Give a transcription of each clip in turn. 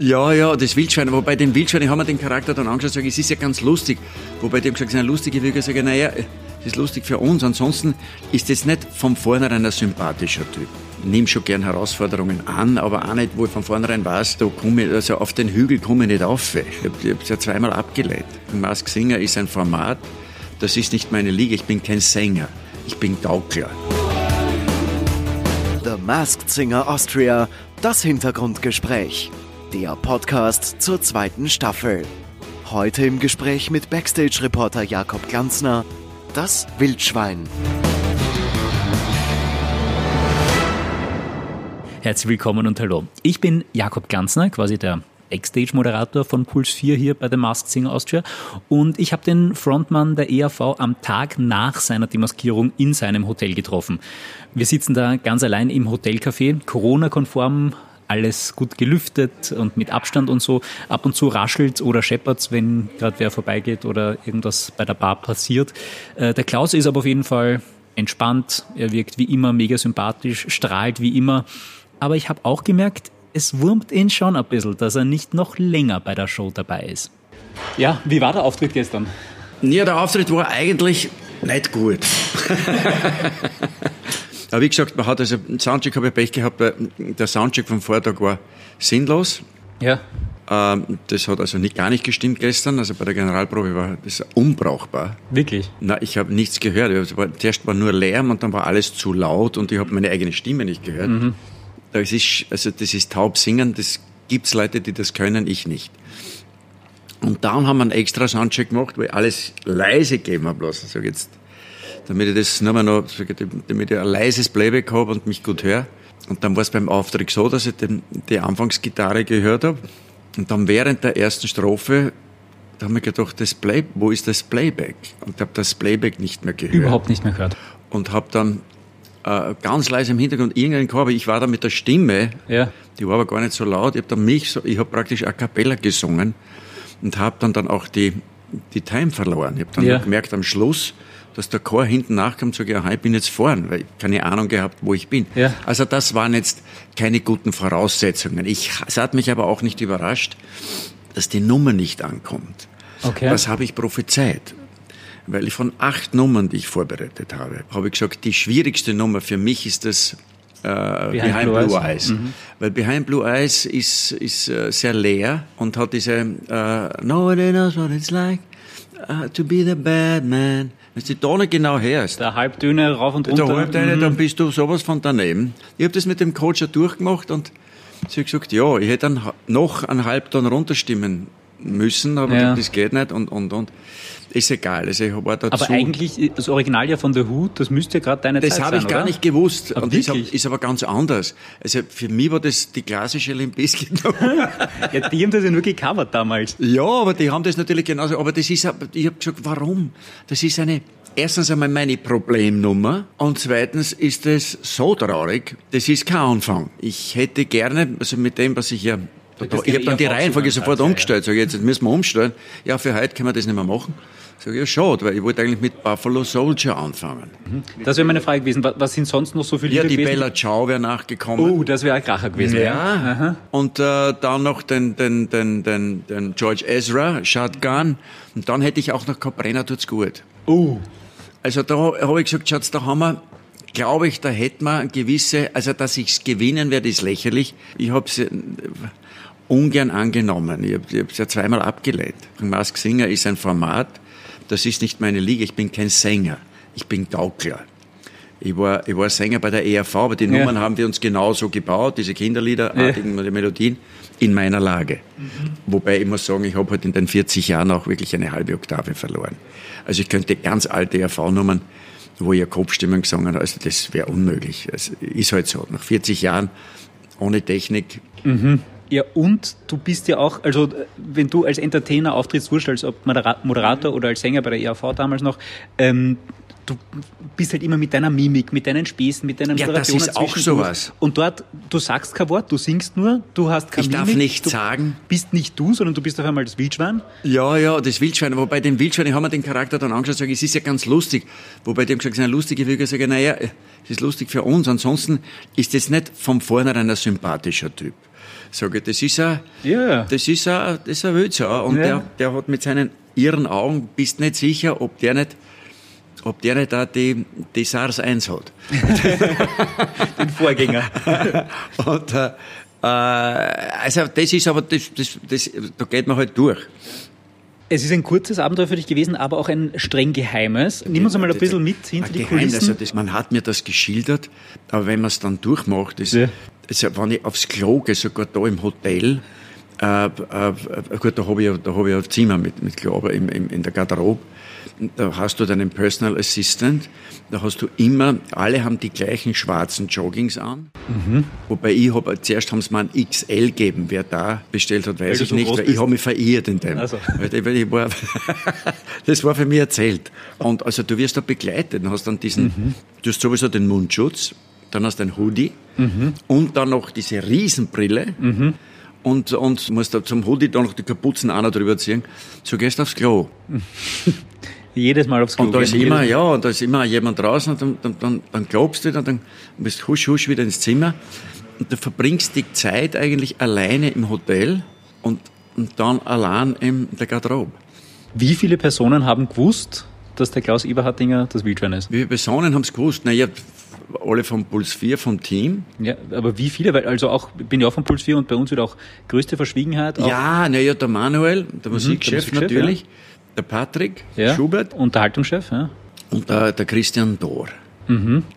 Ja, ja, das Wildschwein. Wobei den Wildschwein, haben wir den Charakter dann angeschaut, sage es ist ja ganz lustig. Wobei die haben gesagt, es ist eine lustige Würger, sage ich, naja, es ist lustig für uns. Ansonsten ist das nicht von vornherein ein sympathischer Typ. Ich nehme schon gern Herausforderungen an, aber auch nicht, wo ich von vornherein weiß, da komme ich, also auf den Hügel komme ich nicht auf. Ich habe es ja zweimal abgelehnt. Mask Singer ist ein Format, das ist nicht meine Liga. Ich bin kein Sänger. Ich bin Gaukler. The Masked Singer Austria, das Hintergrundgespräch. Der Podcast zur zweiten Staffel. Heute im Gespräch mit Backstage-Reporter Jakob Glanzner, das Wildschwein. Herzlich willkommen und hallo. Ich bin Jakob Glanzner, quasi der Backstage-Moderator von Puls 4 hier bei The Masked Singer Austria. Und ich habe den Frontmann der ERV am Tag nach seiner Demaskierung in seinem Hotel getroffen. Wir sitzen da ganz allein im Hotelcafé, Corona-konform, alles gut gelüftet und mit Abstand und so. Ab und zu raschelt oder scheppert's, wenn gerade wer vorbeigeht oder irgendwas bei der Bar passiert. Äh, der Klaus ist aber auf jeden Fall entspannt. Er wirkt wie immer mega sympathisch, strahlt wie immer. Aber ich habe auch gemerkt, es wurmt ihn schon ein bisschen, dass er nicht noch länger bei der Show dabei ist. Ja, wie war der Auftritt gestern? Ja, der Auftritt war eigentlich nicht gut. Aber wie gesagt, man hat also, Soundcheck habe ich Pech gehabt, weil der Soundcheck vom Vortag war sinnlos. Ja. Ähm, das hat also nicht, gar nicht gestimmt gestern. Also bei der Generalprobe war das unbrauchbar. Wirklich? Na, ich habe nichts gehört. Es war, zuerst war nur Lärm und dann war alles zu laut und ich habe meine eigene Stimme nicht gehört. Mhm. Das ist, also das ist taub singen, das gibt's Leute, die das können, ich nicht. Und dann haben wir einen extra Soundcheck gemacht, wo ich alles leise gegeben habe lassen. Sag jetzt, damit ich das nur mal noch, damit ich ein leises Playback habe und mich gut höre. Und dann war es beim Auftritt so, dass ich den, die Anfangsgitarre gehört habe. Und dann während der ersten Strophe, da habe ich gedacht, das Play, wo ist das Playback? Und habe das Playback nicht mehr gehört. Überhaupt nicht mehr gehört. Und habe dann äh, ganz leise im Hintergrund irgendeinen Chor, aber ich war da mit der Stimme, ja. die war aber gar nicht so laut. Ich habe dann mich, so, ich habe praktisch a cappella gesungen und habe dann dann auch die die Time verloren. Ich habe dann ja. gemerkt am Schluss, dass der Chor hinten nachkam, sage ich, ich bin jetzt vorn, weil ich keine Ahnung gehabt, wo ich bin. Ja. Also das waren jetzt keine guten Voraussetzungen. Ich, es hat mich aber auch nicht überrascht, dass die Nummer nicht ankommt. Okay. Was habe ich prophezeit? Weil ich von acht Nummern, die ich vorbereitet habe, habe ich gesagt, die schwierigste Nummer für mich ist das äh, Behind, Behind, Blue, Blue Eyes. Eyes. Mhm. Weil Behind Blue Eyes ist, ist äh, sehr leer und hat diese äh, Nobody knows what it's like uh, to be the bad man. Wenn du da nicht genau hörst. Der Halbtöne rauf und runter. Der Halbtöne, mhm. dann bist du sowas von daneben. Ich habe das mit dem Coach auch durchgemacht und sie hat gesagt, ja, ich hätte dann noch einen Halbton runterstimmen müssen, aber ja. das geht nicht und, und, und. Ist egal. Also ich war dazu. Aber eigentlich, das Original ja von The Who, das müsste ja gerade deine das Zeit sein, Das habe ich gar oder? nicht gewusst. Aber und ist, ist, aber ganz anders. Also für mich war das die klassische Limp Bizkit Ja, die haben das ja nur gecovert damals. Ja, aber die haben das natürlich genauso. Aber das ist, ich habe gesagt, warum? Das ist eine, erstens einmal meine Problemnummer und zweitens ist es so traurig, das ist kein Anfang. Ich hätte gerne, also mit dem, was ich ja ich habe dann die Reihenfolge sofort umgestellt. Sag ich, jetzt müssen wir umstellen. Ja, für heute können wir das nicht mehr machen. Sag ich, ja, schade, weil ich wollte eigentlich mit Buffalo Soldier anfangen. Das wäre meine Frage gewesen. Was sind sonst noch so viele Ja, Lieder die gewesen? Bella Ciao wäre nachgekommen. Oh, das wäre ein Kracher gewesen. Ja. ja. Und äh, dann noch den, den, den, den, den George Ezra, Shotgun. Und dann hätte ich auch noch Brenner tut's gut. Oh. Also da habe ich gesagt, Schatz, da haben wir glaube ich, da hätten wir gewisse, also dass ich's gewinnen werde, ist lächerlich. Ich habe es ungern angenommen. Ich habe es ja zweimal abgelehnt. Mask Singer ist ein Format, das ist nicht meine Liga. Ich bin kein Sänger. Ich bin Gaukler. Ich war, ich war Sänger bei der ERV, aber die ja. Nummern haben wir uns genauso gebaut, diese Kinderliederartigen ja. Melodien, in meiner Lage. Mhm. Wobei ich muss sagen, ich habe halt in den 40 Jahren auch wirklich eine halbe Oktave verloren. Also ich könnte ganz alte ERV-Nummern wo ihr Kopfstimmen gesungen hat. Also das wäre unmöglich. Es ist halt so. Nach 40 Jahren ohne Technik. Mhm. Ja, und du bist ja auch, also wenn du als Entertainer auftrittst, wurscht als Moderator oder als Sänger bei der ERV damals noch, ähm, du bist halt immer mit deiner Mimik, mit deinen Späßen, mit deinen ja, das ist auch sowas. Und dort, du sagst kein Wort, du singst nur, du hast keine Ich Mimik, darf nichts du sagen. bist nicht du, sondern du bist auf einmal das Wildschwein. Ja, ja, das Wildschwein. Wobei den Wildschwein haben wir den Charakter dann angeschaut und sagen, es ist ja ganz lustig. Wobei die haben gesagt, es ist eine lustige. Sage ich, naja, es ist lustig für uns. Ansonsten ist das nicht von vornherein ein sympathischer Typ. Sage ich, das ist ein, Ja. das ist ein, das ist ein Wildsau. Und Ja. der, der hat mit seinen irren Augen, bist nicht sicher, ob der nicht, ob der nicht auch die, die SARS 1 hat. Den Vorgänger. Und, äh, äh, also das ist aber, das, das, das, da geht man halt durch. Es ist ein kurzes Abenteuer für dich gewesen, aber auch ein streng geheimes. Nimm uns einmal ein bisschen mit hinter die Geheimnis, Kulissen. Also das, man hat mir das geschildert, aber wenn man es dann durchmacht, ist, Ja. also wenn ich aufs Klo gehe, sogar da im Hotel, äh, äh, gut, da habe ich, da hab ich ein Zimmer mit, mit Klo, aber im, im, in der Garderobe, da hast du deinen Personal Assistant, da hast du immer, alle haben die gleichen schwarzen Joggings an, Mhm. wobei ich habe, zuerst haben sie mir ein XL gegeben, wer da bestellt hat, weiß du ich so nicht, weil ich habe mich verirrt in dem. Also. Weil weil war, das war für mich erzählt. Und also du wirst da begleitet, du hast dann diesen, Mhm. du hast sowieso den Mundschutz, dann hast du ein Hoodie Mhm. und dann noch diese Riesenbrille und, und musst da zum Hoodie dann noch die Kapuzen auch noch drüber ziehen. So gehst du aufs Klo. Jedes Mal aufs Klo Und da ist immer, ja, und da ist immer jemand draußen und dann, dann, dann, dann glaubst du, dann, dann bist husch, husch wieder ins Zimmer und du verbringst die Zeit eigentlich alleine im Hotel und, und dann allein in der Garderobe. Wie viele Personen haben gewusst, dass der Klaus Eberhardinger das Wildschwein ist? Wie viele Personen haben es gewusst? Naja, alle vom Puls 4, vom Team. Ja, aber wie viele? Weil also auch, ich bin ja auch von Puls 4 und bei uns wird auch größte Verschwiegenheit. Auch, Ja, naja, der Manuel, der Musikchef Musikchef, natürlich, der Patrick ja, Schubert Unterhaltungschef, ja. und der, der Christian Dohr.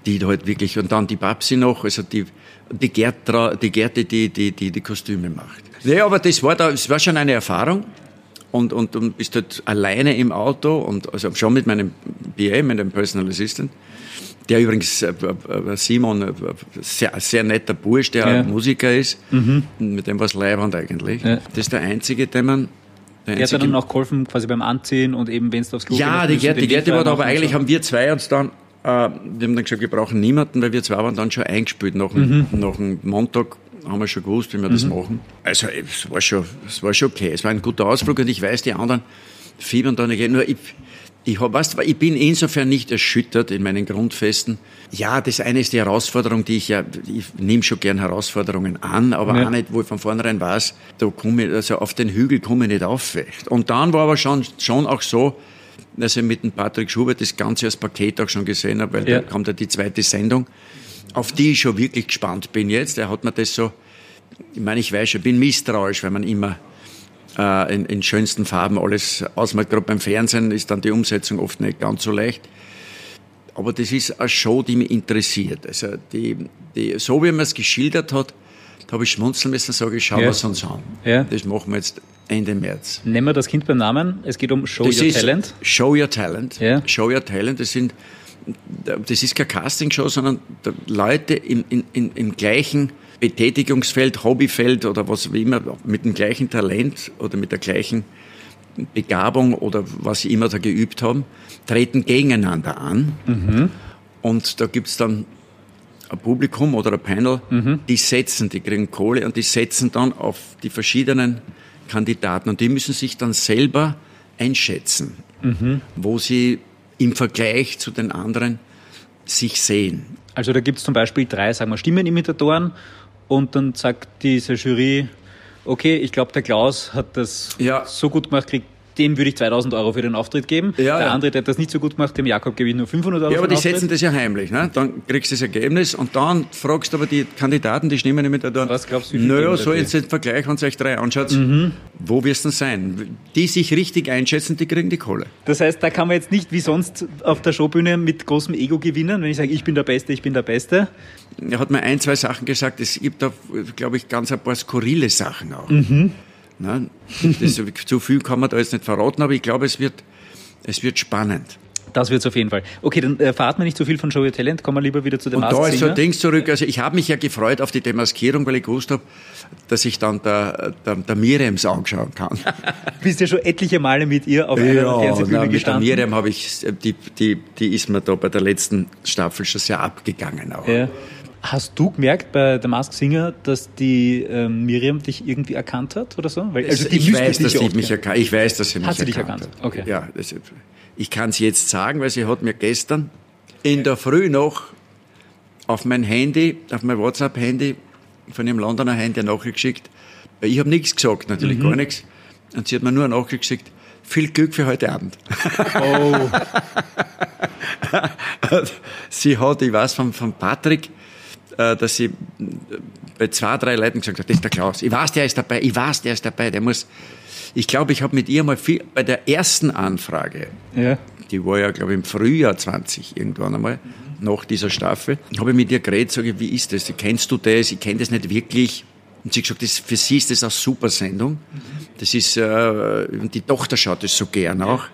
Die da halt wirklich, und dann die Babsi noch, also die, die, Gertra, die Gerte, die, die, die die Kostüme macht. Ja, aber das war da, es war schon eine Erfahrung. Und, und, und bist halt alleine im Auto und also schon mit meinem PA, mit dem Personal Assistant, der übrigens äh, äh, Simon, äh, sehr, sehr netter Bursch, der Ja. Musiker ist, mit dem war es Leibwand eigentlich. Ja. Das ist der einzige, den man, der Der hat dann auch geholfen, quasi beim Anziehen und eben, wenn es aufs Klo ja, die den die Gerti Weg war da, aber eigentlich so. haben wir zwei uns dann, äh, wir haben dann gesagt, wir brauchen niemanden, weil wir zwei waren dann schon eingespielt. Nach, dem, nach dem Montag haben wir schon gewusst, wie wir das machen. Also es war schon, es war schon okay. Es war ein guter Ausflug und ich weiß, die anderen fiebern da nicht. Nur ich, ich, hab, weißt, ich bin insofern nicht erschüttert in meinen Grundfesten. Ja, das eine ist die Herausforderung, die ich ja, ich nehme schon gern Herausforderungen an, aber Ja. auch nicht, wo ich von vornherein weiß, da komme ich, also auf den Hügel komme ich nicht auf. Und dann war aber schon, schon auch so, dass ich mit dem Patrick Schubert das Ganze als Paket auch schon gesehen habe, weil Ja. da kommt ja die zweite Sendung, auf die ich schon wirklich gespannt bin jetzt. Er hat mir das so, ich meine, ich weiß schon, ich bin misstrauisch, wenn man immer äh, in, in schönsten Farben alles ausmalt. Gerade beim Fernsehen ist dann die Umsetzung oft nicht ganz so leicht. Aber das ist eine Show, die mich interessiert. Also die, die, so wie man es geschildert hat, da habe ich schmunzeln müssen, sage ich, schauen Ja. wir es uns an. Ja. Das machen wir jetzt Ende März. Nennen wir das Kind beim Namen. Es geht um Show Das Your Talent. Show Your Talent. Ja. Show Your Talent. Das sind, das ist keine Castingshow, sondern Leute im, in, in, im gleichen Betätigungsfeld, Hobbyfeld oder was wie immer, mit dem gleichen Talent oder mit der gleichen Begabung oder was sie immer da geübt haben, treten gegeneinander an. Und da gibt's dann ein Publikum oder ein Panel, die setzen, die kriegen Kohle und die setzen dann auf die verschiedenen Kandidaten. Und die müssen sich dann selber einschätzen, wo sie im Vergleich zu den anderen sich sehen. Also da gibt es zum Beispiel drei, sagen wir, Stimmenimitatoren und dann sagt diese Jury, okay, ich glaube, der Klaus hat das Ja. so gut gemacht, kriegt dem würde ich 2000 Euro für den Auftritt geben. Ja, der ja. andere, der hat das nicht so gut gemacht, dem Jakob gebe ich nur 500 Euro Ja, aber die setzen das ja heimlich. Ne? Dann kriegst du das Ergebnis und dann fragst du aber die Kandidaten, die Stimmen mit der Was glaubst du, Naja, so jetzt den Vergleich, wenn ihr euch drei anschaut, wo wirst du denn sein? Die sich richtig einschätzen, die kriegen die Kohle. Das heißt, da kann man jetzt nicht wie sonst auf der Showbühne mit großem Ego gewinnen, wenn ich sage, ich bin der Beste, ich bin der Beste. Er hat mir ein, zwei Sachen gesagt. Es gibt da, glaube ich, ganz ein paar skurrile Sachen auch. Ne? Das, zu viel kann man da jetzt nicht verraten, aber ich glaube, es wird, es wird spannend. Das wird's auf jeden Fall. Okay, dann äh, verraten wir nicht so viel von Show Your Talent, kommen wir lieber wieder zu dem Und da ist so ein Ding zurück. Also ich habe mich ja gefreut auf die Demaskierung, weil ich gewusst habe, dass ich dann der, der, der Miriams anschauen kann. bist ja schon etliche Male mit ihr auf einer Ja, Fernsehbühne na, mit der gestanden. Miriam habe ich, die, die, die ist mir da bei der letzten Staffel schon sehr abgegangen auch. Ja. Hast du gemerkt bei der Mask Singer, dass die ähm, Miriam dich irgendwie erkannt hat oder so? Weil, also die ich weiß, dass sie mich erkannt Ich weiß, dass sie mich Hat sie dich erkannt erkannt? hat. Okay. Ja, das, ich kann es jetzt sagen, weil sie hat mir gestern in der Früh noch auf mein Handy, auf mein WhatsApp-Handy von ihrem Londoner Hein der Nachricht geschickt. Ich habe nichts gesagt, natürlich mhm. gar nichts. Und sie hat mir nur eine Nachricht geschickt, viel Glück für heute Abend. Oh. sie hat, ich weiß von, von Patrick, dass sie bei zwei, drei Leuten gesagt hat, das ist der Klaus. Ich weiß, der ist dabei, ich weiß, der ist dabei, der muss. Ich glaube, ich habe mit ihr mal viel, bei der ersten Anfrage, ja. die war ja, glaube ich, im Frühjahr 20 irgendwann einmal, nach dieser Staffel, habe ich mit ihr geredet, sage ich, wie ist das? Kennst du das? Ich kenne das nicht wirklich. Und sie hat gesagt, das, für sie ist das eine super Sendung. Das ist, äh, die Tochter schaut das so gern auch.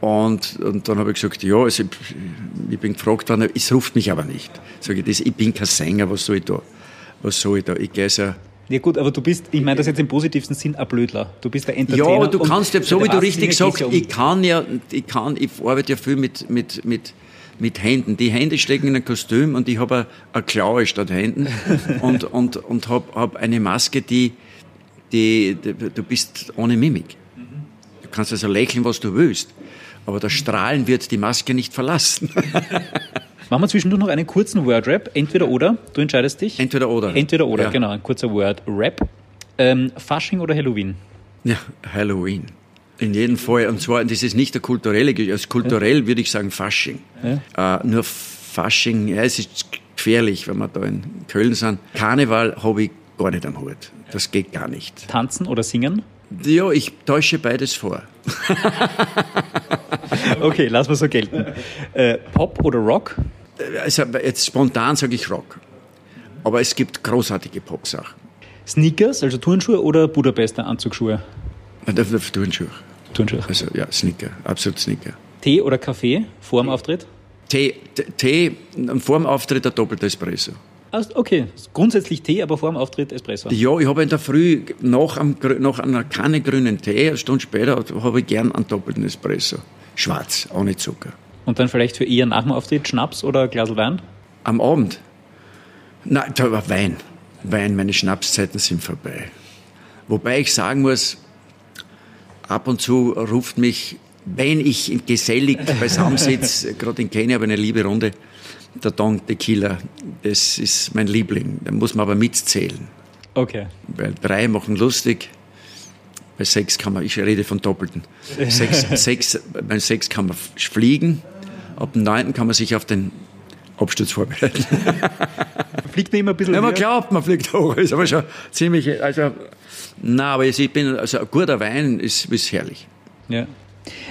Und, und dann habe ich gesagt, ja, also ich bin gefragt worden, es ruft mich aber nicht. Sag ich, das, ich bin kein Sänger, was soll ich da? Was soll ich da? Ich gehe so ja gut, aber du bist, ich meine das jetzt im positivsten Sinn, ein Blödler. Du bist der Entertainer. Ja, aber du kannst ja, so wie du richtig sagst, um ich kann ja, ich kann, ich arbeite ja viel mit, mit, mit, mit Händen. Die Hände stecken in ein Kostüm und ich habe eine Klaue statt Händen und, und, und habe hab eine Maske, die, die, die, du bist ohne Mimik. Du kannst also lächeln, was du willst. Aber das Strahlen wird die Maske nicht verlassen. Machen wir zwischendurch noch einen kurzen Word-Rap. Entweder oder. Du entscheidest dich. Entweder oder. Entweder oder, ja. genau. Ein kurzer Word-Rap. Ähm, Fasching oder Halloween? Ja, Halloween. In jedem Fall. Und zwar, das ist nicht der kulturelle, also kulturell ja. würde ich sagen Fasching. Ja. Äh, nur Fasching, ja, es ist gefährlich, wenn wir da in Köln sind. Karneval habe ich gar nicht am Hut. Das geht gar nicht. Tanzen oder singen? Ja, ich täusche beides vor. okay, lass mal so gelten. Äh, Pop oder Rock? Also jetzt spontan sage ich Rock. Aber es gibt großartige Pop-Sachen. Sneakers, also Turnschuhe oder Budapester Anzugsschuhe? Turnschuhe. Turnschuhe. Also ja, Sneaker, absolut Sneaker. Tee oder Kaffee vor dem Auftritt? Tee, Tee vor dem Auftritt ein doppelter Espresso. Okay, grundsätzlich Tee, aber vor dem Auftritt Espresso. Ja, ich habe in der Früh nach, einem, nach einer Kanne grünen Tee, eine Stunde später, habe ich gern einen doppelten Espresso. Schwarz, ohne Zucker. Und dann vielleicht für eher nach dem Auftritt Schnaps oder ein Glas Wein? Am Abend? Nein, da war Wein. Wein, meine Schnapszeiten sind vorbei. Wobei ich sagen muss, ab und zu ruft mich, wenn ich gesellig beisammen sitze, gerade in Kenia habe ich eine liebe Runde, der Don Tequila, das ist mein Liebling. Da muss man aber mitzählen. Okay. Weil drei machen lustig, bei sechs kann man, ich rede von Doppelten. Sechs, sechs, bei sechs kann man fliegen, ab dem neunten kann man sich auf den Absturz vorbereiten. fliegt man immer ein bisschen Ja, man glaubt, man fliegt hoch, ist aber schon ziemlich, also, na, aber ich bin, also ein guter Wein ist, ist herrlich. Ja.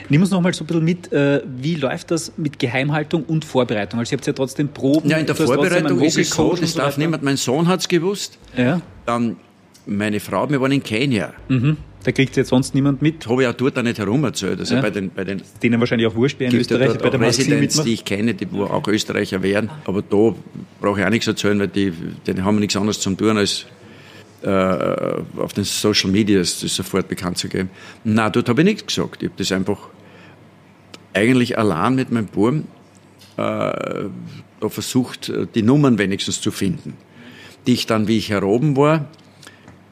Nimm uns noch mal so ein bisschen mit, äh, wie läuft das mit Geheimhaltung und Vorbereitung? Also ihr habt ja trotzdem Proben. Ja, in der Vorbereitung ist es so, das darf niemand, mein Sohn hat es gewusst. Ja. Dann meine Frau, wir waren in Kenia. Mhm. Da kriegt jetzt sonst niemand mit. Habe ich auch dort auch nicht herum erzählt. Also ja. bei den, bei den Denen wahrscheinlich auch wurscht, wer in Österreich bei der Residents, die ich kenne, die wo auch Österreicher wären. Aber da brauche ich auch nichts erzählen, weil die, die haben nichts anderes zu tun, als auf den Social Medias das sofort bekannt zu geben. Na, dort habe ich nichts gesagt. Ich habe das einfach eigentlich allein mit meinem Burm äh, versucht, die Nummern wenigstens zu finden, die ich dann, wie ich hier oben war,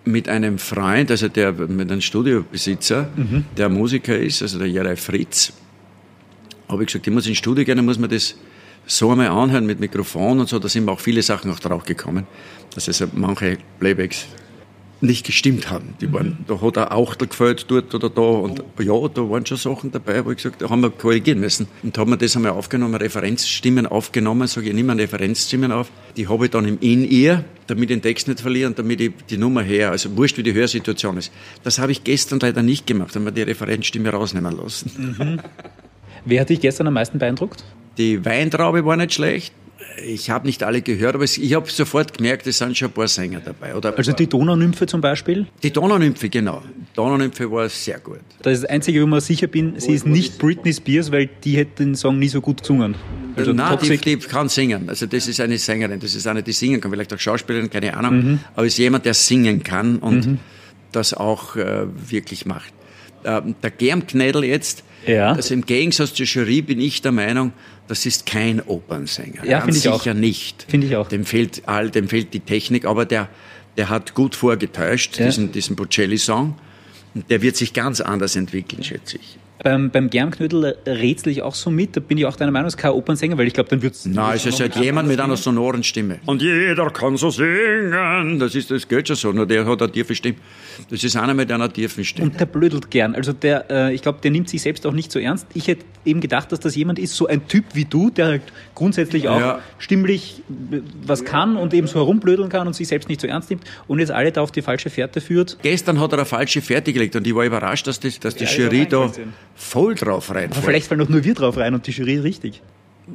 mit einem Freund, also der mit einem Studiobesitzer, mhm. der Musiker ist, also der Jerei Fritz, habe ich gesagt, ich muss ins Studio gehen, dann muss man das so einmal anhören mit Mikrofon und so, da sind mir auch viele Sachen auch drauf gekommen, dass also manche Playbacks nicht gestimmt haben. Die waren, da hat ein Auchtel gefällt dort oder da und ja, da waren schon Sachen dabei, wo ich gesagt, da haben wir korrigieren müssen. Und haben wir das einmal aufgenommen, Referenzstimmen aufgenommen, sage ich, nehme Referenzstimmen auf. Die habe ich dann im In-Ear, damit ich den Text nicht verliere und damit ich die Nummer her, also wurscht wie die Hörsituation ist. Das habe ich gestern leider nicht gemacht, haben wir die Referenzstimme rausnehmen lassen. Mhm. Wer hat dich gestern am meisten beeindruckt? Die Weintraube war nicht schlecht ich habe nicht alle gehört, aber ich habe sofort gemerkt, es sind schon ein paar Sänger dabei. Oder also die Donaunymphe zum Beispiel? Die Donaunymphe, genau. Donaunymphe war sehr gut. Das ist das Einzige, wo man sicher bin, sie ist nicht Britney Spears, weil die hätte den Song nie so gut gesungen. Also Nein, die, die, kann singen. Also das ist eine Sängerin, das ist eine, die singen kann, vielleicht auch Schauspielerin, keine Ahnung, mhm. aber ist jemand, der singen kann und mhm. das auch äh, wirklich macht. Äh, der Germknädel jetzt, ja. also im Gegensatz zur Jury bin ich der Meinung, das ist kein Opernsänger. Ja, finde ich sicher auch. nicht. Finde ich auch. Dem fehlt all, dem fehlt die Technik, aber der, der hat gut vorgetäuscht, ja. diesen, diesen Bocelli-Song. Und der wird sich ganz anders entwickeln, schätze ich. Beim, beim Germknödel rätsel ich auch so mit, da bin ich auch deiner Meinung, es ist kein Opernsänger, weil ich glaube, dann wird es... Nein, es ist halt jemand mit einer sonoren Stimme. Und jeder kann so singen. Das ist, das geht schon so, nur der hat eine tiefe Stimme. Das ist einer mit einer tiefen Stimme. Und der blödelt gern. Also der, äh, ich glaube, der nimmt sich selbst auch nicht so ernst. Ich hätte eben gedacht, dass das jemand ist, so ein Typ wie du, der halt grundsätzlich auch Ja. stimmlich äh, was kann und eben so herumblödeln kann und sich selbst nicht so ernst nimmt und jetzt alle da auf die falsche Fährte führt. Gestern hat er eine falsche Fährte gelegt und ich war überrascht, dass, das, dass die Ja, ist Jury da. Voll drauf Aber reinfällt. vielleicht fallen doch nur wir drauf rein und die Jury richtig.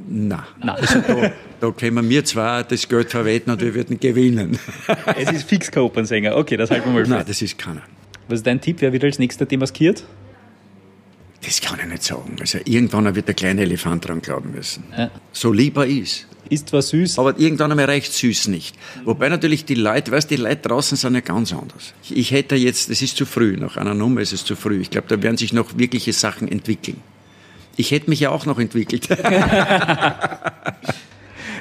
Nein. Nein. Also da, da können wir zwei das Geld verwetten und wir würden gewinnen. es ist fix kein Opernsänger. Okay, das halten wir mal Nein, fest. das ist keiner. Was ist dein Tipp? Wer wird als nächster demaskiert? Das kann ich nicht sagen. Also irgendwann wird der kleine Elefant dran glauben müssen. Ja. So lieber ist. Ist zwar süß, Aber irgendwann einmal reicht süß nicht. Wobei natürlich die Leute, weißt die Leute draußen sind ja ganz anders. Ich, ich hätte jetzt, das ist zu früh, nach einer Nummer ist es zu früh. Ich glaube, da werden sich noch wirkliche Sachen entwickeln. Ich hätte mich ja auch noch entwickelt.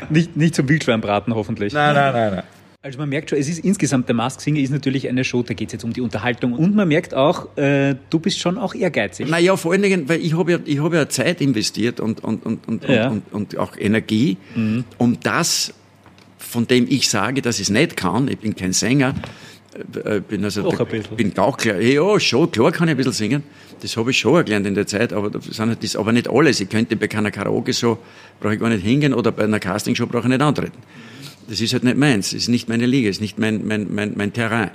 nicht, nicht zum Wildschweinbraten hoffentlich. nein, nein, nein. Also man merkt schon, es ist insgesamt, der Mask Singer ist natürlich eine Show, da geht es jetzt um die Unterhaltung. Und man merkt auch, äh, du bist schon auch ehrgeizig. Naja, vor allen Dingen, weil ich habe ja, ich habe ja Zeit investiert und, und, und, und, Ja. und, und, und auch Energie, um das, von dem ich sage, dass ich es nicht kann, ich bin kein Sänger, äh, bin also, Doch ein bisschen. bin Gauchler, ja, schon, klar kann ich ein bisschen singen, das habe ich schon gelernt in der Zeit, aber das, sind halt das aber nicht alles. Ich könnte bei keiner Karaoke so, brauche ich gar nicht hingehen oder bei einer Castingshow brauche ich nicht antreten. Das ist halt nicht meins, das ist nicht meine Liga, das ist nicht mein, mein, mein, mein Terrain.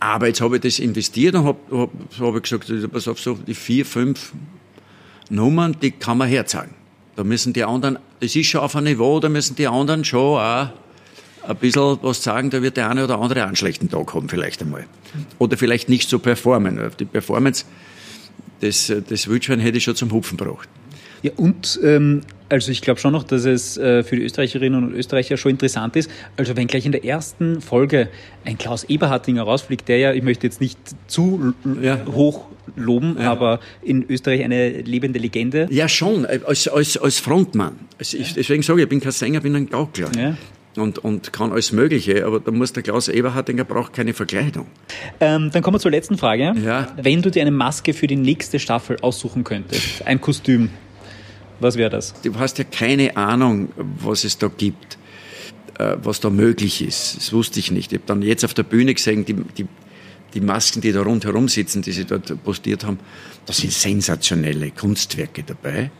Aber jetzt habe ich das investiert und habe hab, hab gesagt, also pass auf, so die vier, fünf Nummern, die kann man herzahlen. Da müssen die anderen, das ist schon auf einem Niveau, da müssen die anderen schon auch ein bisschen was sagen, da wird der eine oder andere einen schlechten Tag haben vielleicht einmal. Oder vielleicht nicht so performen. Die Performance, das, das Wildschwein hätte ich schon zum Hupfen gebracht. Ja, und ähm, also ich glaube schon noch, dass es äh, für die Österreicherinnen und Österreicher schon interessant ist. Also wenn gleich in der ersten Folge ein Klaus Eberhardinger rausfliegt, der ja, ich möchte jetzt nicht zu Ja. hoch loben, aber in Österreich eine lebende Legende. Ja, schon, als, als, als Frontmann. Also ich, deswegen sage ich, ich bin kein Sänger, bin ein Gaukler. Ja. Und, und kann alles Mögliche, aber da muss der Klaus Eberhardinger braucht keine Verkleidung. Ähm, dann kommen wir zur letzten Frage. Ja. Wenn du dir eine Maske für die nächste Staffel aussuchen könntest, ein Kostüm, was wäre das? Du hast ja keine Ahnung, was es da gibt, äh, was da möglich ist. Das wusste ich nicht. Ich habe dann jetzt auf der Bühne gesehen, die, die, die Masken, die da rundherum sitzen, die sie dort postiert haben, da sind sensationelle Kunstwerke dabei.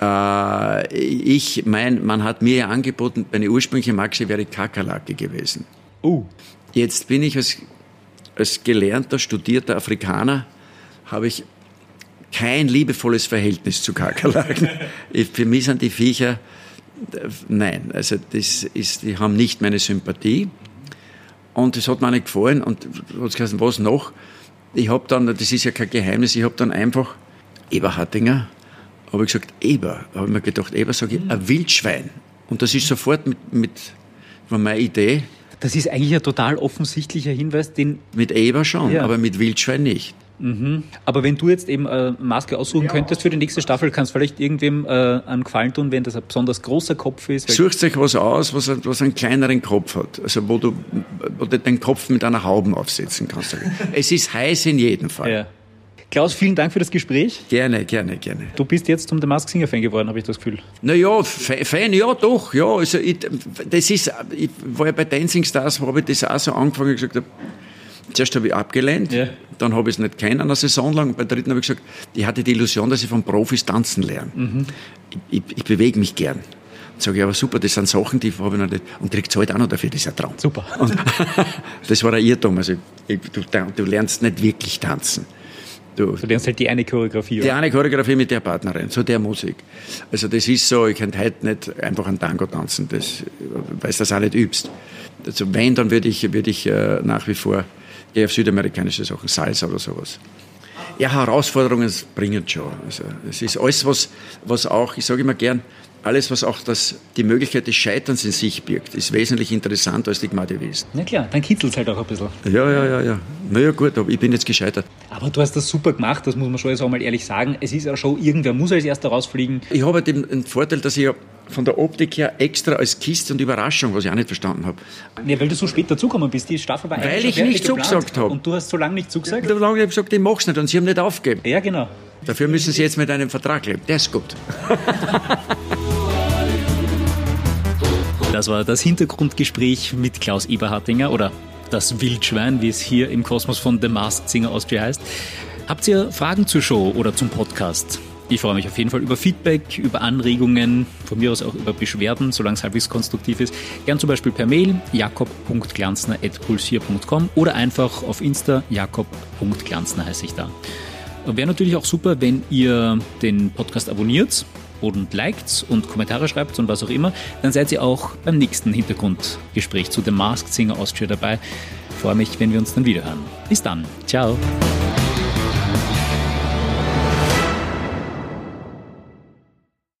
Äh, ich mein, man hat mir ja angeboten, meine ursprüngliche Maske wäre Kakerlake gewesen. Oh. Jetzt bin ich als, als gelernter, studierter Afrikaner, habe ich kein liebevolles Verhältnis zu Kakerlaken. Für mich sind die Viecher, nein, also das ist, die haben nicht meine Sympathie. Und das hat mir nicht gefallen. Und was noch? Ich habe dann, das ist ja kein Geheimnis, ich habe dann einfach Eberhardinger, habe ich gesagt, Eber. habe ich mir gedacht, Eber sage ich, ein Wildschwein. Und das ist sofort mit, mit war meine Idee, Das ist eigentlich ein total offensichtlicher Hinweis, den mit Eber schon, Ja. aber mit Wildschwein nicht. Aber wenn du jetzt eben eine Maske aussuchen könntest für die nächste Staffel, kannst du vielleicht irgendwem äh, einen Gefallen tun, wenn das ein besonders großer Kopf ist. Sucht euch was aus, was, was einen kleineren Kopf hat. Also wo du, wo du den Kopf mit einer Haube aufsetzen kannst. es ist heiß in jedem Fall. Ja. Klaus, vielen Dank für das Gespräch. Gerne, gerne, gerne. Du bist jetzt zum The Mask Singer Fan geworden, habe ich das Gefühl. Naja, Fa- Fan, ja doch, ja. Also ich, das ist, ich war ja bei Dancing Stars, habe ich das auch so angefangen, ich gesagt habe, zuerst habe ich abgelehnt, Ja. Dann habe ich es nicht kennen, eine Saison lang, bei der dritten habe ich gesagt, ich hatte die Illusion, dass ich von Profis tanzen lerne. Ich, ich, ich bewege mich gern. Dann sage ich, aber super, das sind Sachen, die habe ich noch nicht, und kriegt halt auch noch dafür, das ist ein Traum. Super. Und das war ein Irrtum, also ich, du, du lernst nicht wirklich tanzen. Du, Du lernst halt die eine Choreografie. die eine Choreografie mit der Partnerin, so der Musik. Also das ist so, ich könnte heute nicht einfach einen Tango tanzen, das, weil du das auch nicht übst. Also wenn, dann würde ich, würde ich äh, nach wie vor eher auf südamerikanische Sachen, Salsa oder sowas. Ja, Herausforderungen bringen schon. Also es ist alles, was, was auch, ich sage immer gern, alles, was auch das, die Möglichkeit des Scheiterns in sich birgt, ist wesentlich interessanter als die Gmade Wesen. Na klar, dann kitzelt es halt auch ein bisschen. Ja, ja, ja, ja. Na ja, gut, aber ich bin jetzt gescheitert. Aber du hast das super gemacht, das muss man schon jetzt auch mal ehrlich sagen. Es ist eine Show, irgendwer muss als erster rausfliegen. Ich habe halt den, den Vorteil, dass ich ja von der Optik her extra als Kiste und Überraschung, was ich auch nicht verstanden habe. Ja, weil du so spät dazugekommen bist. Die Staffel war Weil eigentlich ich nicht zugesagt habe. Und du hast so lange nicht zugesagt? Da habe ich gesagt, ich mach's nicht und sie haben nicht aufgegeben. Ja, genau. Dafür müssen Sie jetzt mit einem Vertrag leben. Der ist gut. Das war das Hintergrundgespräch mit Klaus Eberhardinger oder das Wildschwein, wie es hier im Kosmos von The Masked Singer Austria heißt. Habt ihr Fragen zur Show oder zum Podcast? Ich freue mich auf jeden Fall über Feedback, über Anregungen, von mir aus auch über Beschwerden, solange es halbwegs konstruktiv ist. Gern zum Beispiel per Mail jakob.glanzner.pulsier.com oder einfach auf Insta jakob.glanzner heiße ich da. Wäre natürlich auch super, wenn ihr den Podcast abonniert und liked und Kommentare schreibt und was auch immer, dann seid ihr auch beim nächsten Hintergrundgespräch zu The Masked Singer Austria dabei. Ich freue mich, wenn wir uns dann wiederhören. Bis dann. Ciao.